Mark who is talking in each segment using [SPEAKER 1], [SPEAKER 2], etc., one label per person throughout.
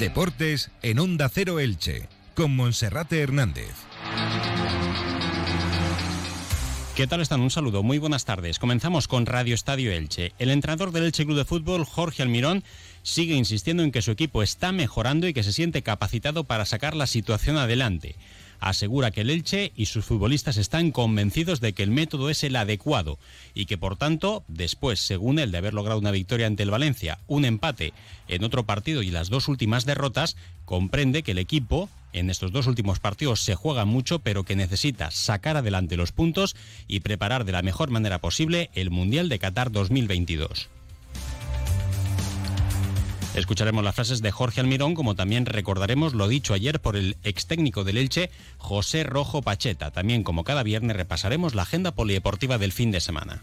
[SPEAKER 1] Deportes en Onda Cero Elche, con Monserrate Hernández.
[SPEAKER 2] ¿Qué tal están? Un saludo, muy buenas tardes. Comenzamos con Radio Estadio Elche. El entrenador del Elche Club de Fútbol, Jorge Almirón, sigue insistiendo en que su equipo está mejorando y que se siente capacitado para sacar la situación adelante asegura que el Elche y sus futbolistas están convencidos de que el método es el adecuado y que por tanto, después, según él, de haber logrado una victoria ante el Valencia, un empate en otro partido y las dos últimas derrotas, comprende que el equipo en estos dos últimos partidos se juega mucho, pero que necesita sacar adelante los puntos y preparar de la mejor manera posible el Mundial de Qatar 2022. Escucharemos las frases de Jorge Almirón, como también recordaremos lo dicho ayer por el ex técnico del Elche, José Rojo Pacheta. También, como cada viernes, repasaremos la agenda polideportiva del fin de semana.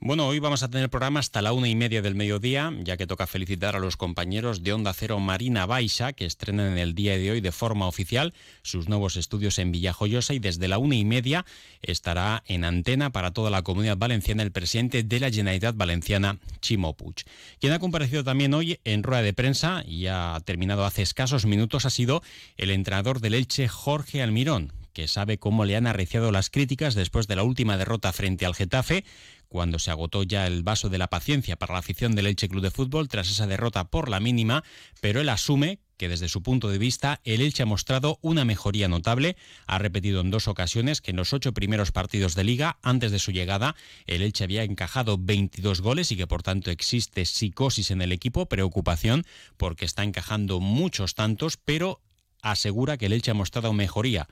[SPEAKER 2] Bueno, hoy vamos a tener programa hasta la una y media del mediodía, ya que toca felicitar a los compañeros de Onda Cero Marina Baixa, que estrenan en el día de hoy de forma oficial sus nuevos estudios en Villajoyosa y desde la una y media estará en antena para toda la comunidad valenciana el presidente de la Generalitat Valenciana, Chimo Puig. Quien ha comparecido también hoy en rueda de prensa y ha terminado hace escasos minutos ha sido el entrenador del Elche, Jorge Almirón, que sabe cómo le han arreciado las críticas después de la última derrota frente al Getafe cuando se agotó ya el vaso de la paciencia para la afición del Elche Club de Fútbol tras esa derrota por la mínima, pero él asume que desde su punto de vista el Elche ha mostrado una mejoría notable. Ha repetido en dos ocasiones que en los ocho primeros partidos de liga, antes de su llegada, el Elche había encajado 22 goles y que por tanto existe psicosis en el equipo, preocupación porque está encajando muchos tantos, pero asegura que el Elche ha mostrado mejoría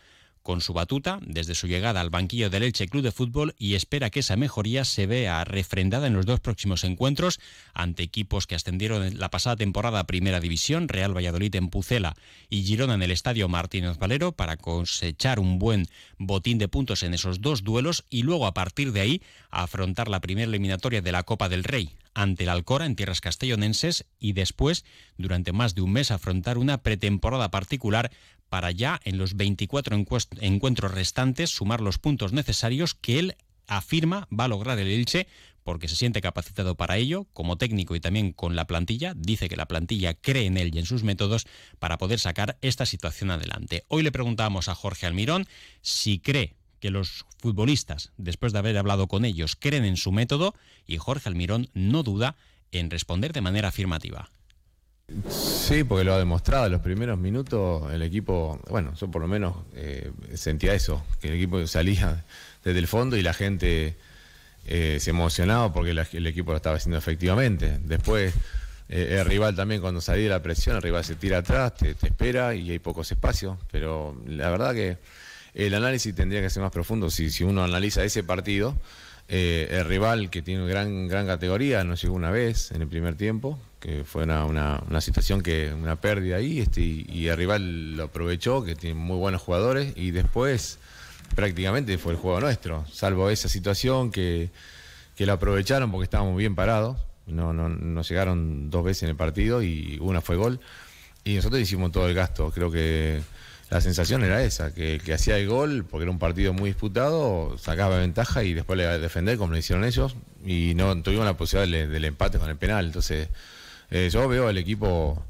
[SPEAKER 2] con su batuta desde su llegada al banquillo del Elche Club de Fútbol y espera que esa mejoría se vea refrendada en los dos próximos encuentros ante equipos que ascendieron la pasada temporada a Primera División, Real Valladolid en Pucela y Girona en el Estadio Martínez Valero para cosechar un buen botín de puntos en esos dos duelos y luego a partir de ahí afrontar la primera eliminatoria de la Copa del Rey ante el Alcora en tierras castellonenses y después, durante más de un mes, afrontar una pretemporada particular para ya en los 24 encuentros restantes sumar los puntos necesarios que él afirma va a lograr el Elche porque se siente capacitado para ello, como técnico y también con la plantilla, dice que la plantilla cree en él y en sus métodos para poder sacar esta situación adelante. Hoy le preguntamos a Jorge Almirón si cree que los futbolistas, después de haber hablado con ellos, creen en su método y Jorge Almirón no duda en responder de manera afirmativa.
[SPEAKER 3] Sí, porque lo ha demostrado. En los primeros minutos el equipo, bueno, yo por lo menos eh, sentía eso, que el equipo salía desde el fondo y la gente eh, se emocionaba porque el equipo lo estaba haciendo efectivamente. Después eh, el rival también cuando salía de la presión, el rival se tira atrás, te, espera y hay pocos espacios. Pero la verdad que el análisis tendría que ser más profundo si, uno analiza ese partido. el rival que tiene gran, gran categoría nos llegó una vez en el primer tiempo, que fue una, una, situación que, una pérdida ahí, este, y, el rival lo aprovechó, que tiene muy buenos jugadores, y después prácticamente fue el juego nuestro, salvo esa situación que, que lo aprovecharon porque estábamos bien parados, no, no, nos llegaron dos veces en el partido y una fue gol, y nosotros hicimos todo el gasto, creo que la sensación era esa, que, que hacía el gol, porque era un partido muy disputado, sacaba ventaja y después le iba a defender como lo hicieron ellos, y no tuvimos la posibilidad del empate con el penal, entonces eh, yo veo al equipo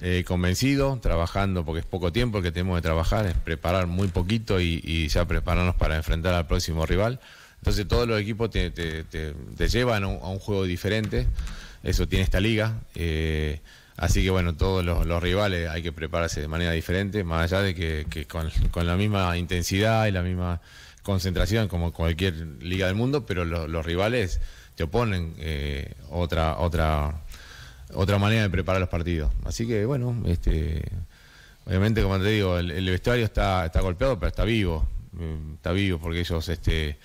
[SPEAKER 3] eh, convencido, trabajando, porque es poco tiempo el que tenemos que trabajar, es preparar muy poquito y, ya prepararnos para enfrentar al próximo rival. Entonces todos los equipos te, llevan a un, juego diferente, eso tiene esta liga. Eh, así que bueno, todos los, rivales hay que prepararse de manera diferente, más allá de que, con, la misma intensidad y la misma concentración como cualquier liga del mundo, pero los rivales te oponen otra otra otra manera de preparar los partidos. Así que bueno, este, obviamente como te digo, el, vestuario está, está golpeado, pero está vivo, mm, está vivo porque ellos este,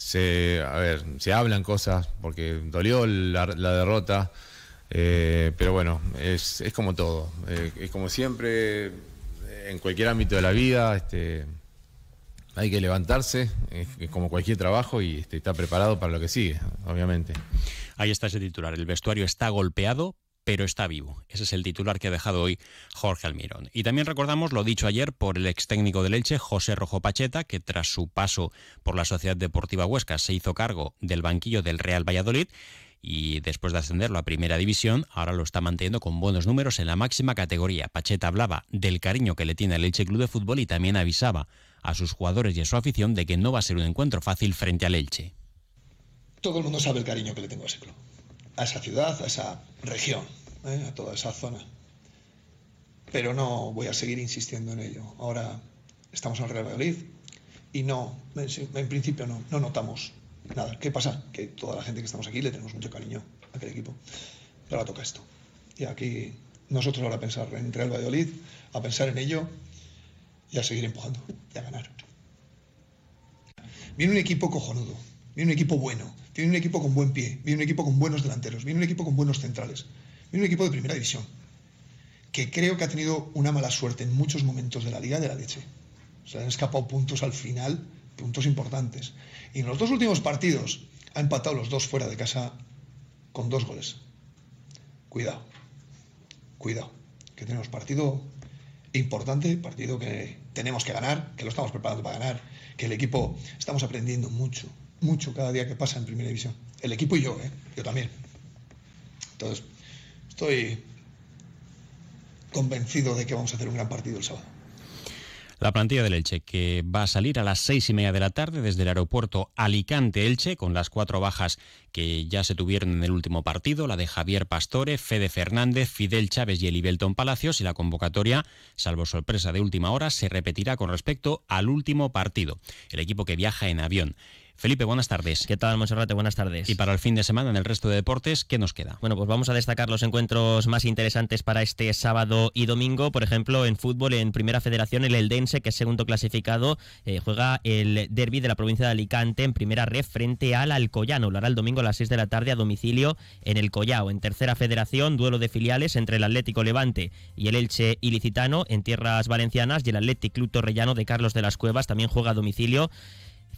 [SPEAKER 3] se, a ver, se hablan cosas, porque dolió la, derrota. Eh, pero bueno, es, como todo. Eh, es como siempre, en cualquier ámbito de la vida, este, hay que levantarse, como cualquier trabajo, y este, estar preparado para lo que sigue, obviamente.
[SPEAKER 2] Ahí está ese titular. El vestuario está golpeado, pero está vivo. Ese es el titular que ha dejado hoy Jorge Almirón. Y también recordamos lo dicho ayer por el ex técnico del Elche, José Rojo Pacheta, que tras su paso por la Sociedad Deportiva Huesca se hizo cargo del banquillo del Real Valladolid y después de ascenderlo a primera división, ahora lo está manteniendo con buenos números en la máxima categoría. Pacheta hablaba del cariño que le tiene al Elche Club de Fútbol y también avisaba a sus jugadores y a su afición de que no va a ser un encuentro fácil frente al Elche.
[SPEAKER 4] Todo el mundo sabe el cariño que le tengo a ese club, a esa ciudad, a esa región, ¿eh? a toda esa zona. Pero no voy a seguir insistiendo en ello. Ahora estamos en Real Valladolid y no, en, principio no, no notamos nada. ¿Qué pasa? Que toda la gente que estamos aquí le tenemos mucho cariño a aquel equipo. Pero ahora toca esto. Y aquí nosotros ahora a pensar en Real Valladolid, a pensar en ello y a seguir empujando y a ganar. Viene un equipo cojonudo, viene un equipo bueno, viene un equipo con buen pie, viene un equipo con buenos delanteros, viene un equipo con buenos centrales, viene un equipo de primera división, que creo que ha tenido una mala suerte en muchos momentos de la liga de la leche. Se han escapado puntos al final, puntos importantes. Y en los dos últimos partidos ha empatado los dos fuera de casa con dos goles. Cuidado, cuidado, que tenemos partido importante, partido que tenemos que ganar, que lo estamos preparando para ganar, que el equipo estamos aprendiendo mucho, mucho cada día que pasa en primera división. El equipo y yo, ¿eh? yo también. Entonces, estoy convencido de que vamos a hacer un gran partido el sábado.
[SPEAKER 2] La plantilla del Elche, que va a salir a las seis y media de la tarde desde el aeropuerto Alicante-Elche, con las cuatro bajas que ya se tuvieron en el último partido, la de Javier Pastore, Fede Fernández, Fidel Chávez y Elibelton Palacios, y la convocatoria, salvo sorpresa de última hora, se repetirá con respecto al último partido. El equipo que viaja en avión. Felipe, buenas tardes.
[SPEAKER 5] ¿Qué tal, Monserrate? Buenas tardes.
[SPEAKER 2] Y para el fin de semana, en el resto de deportes, ¿qué nos queda?
[SPEAKER 5] Bueno, pues vamos a destacar los encuentros más interesantes para este sábado y domingo. Por ejemplo, en fútbol, en Primera Federación, el Eldense, que es segundo clasificado, eh, juega el derby de la provincia de Alicante en primera red frente al Alcoyano. Lo hará el domingo a las 6 de la tarde a domicilio en el Collao. En Tercera Federación, duelo de filiales entre el Atlético Levante y el Elche Ilicitano en tierras valencianas y el Atlético Club Torrellano de Carlos de las Cuevas también juega a domicilio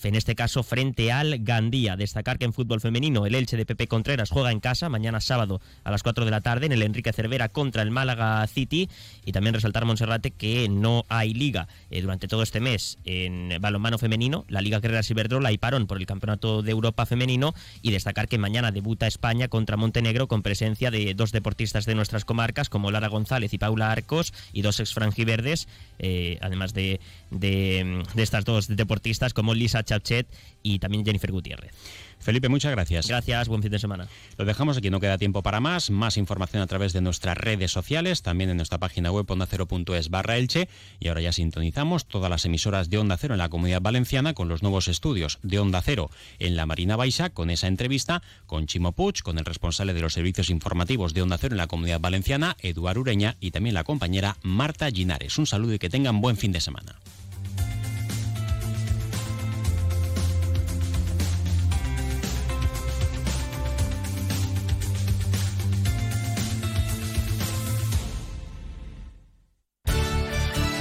[SPEAKER 5] en este caso frente al Gandía. Destacar que en fútbol femenino el Elche de Pepe Contreras juega en casa mañana sábado a las 4 de la tarde en el Enrique Cervera contra el Málaga City. Y también resaltar Monserrate que no hay liga eh, durante todo este mes en balonmano femenino, la Liga Guerrera Ciberdrola y parón por el Campeonato de Europa femenino. Y destacar que mañana debuta España contra Montenegro con presencia de dos deportistas de nuestras comarcas como Lara González y Paula Arcos y dos ex franjiverdes, eh, además de, de, estas dos deportistas como Lisa Chauchet y también Jennifer Gutiérrez.
[SPEAKER 2] Felipe, muchas gracias.
[SPEAKER 5] Gracias, buen fin de semana.
[SPEAKER 2] Lo dejamos aquí, no queda tiempo para más. Más información a través de nuestras redes sociales, también en nuestra página web ondacero.es barra Elche. Y ahora ya sintonizamos todas las emisoras de Onda Cero en la Comunidad Valenciana con los nuevos estudios de Onda Cero en la Marina Baixa, con esa entrevista con Chimo Puig, con el responsable de los servicios informativos de Onda Cero en la Comunidad Valenciana, Eduard Ureña, y también la compañera Marta Ginares. Un saludo y que tengan buen fin de semana.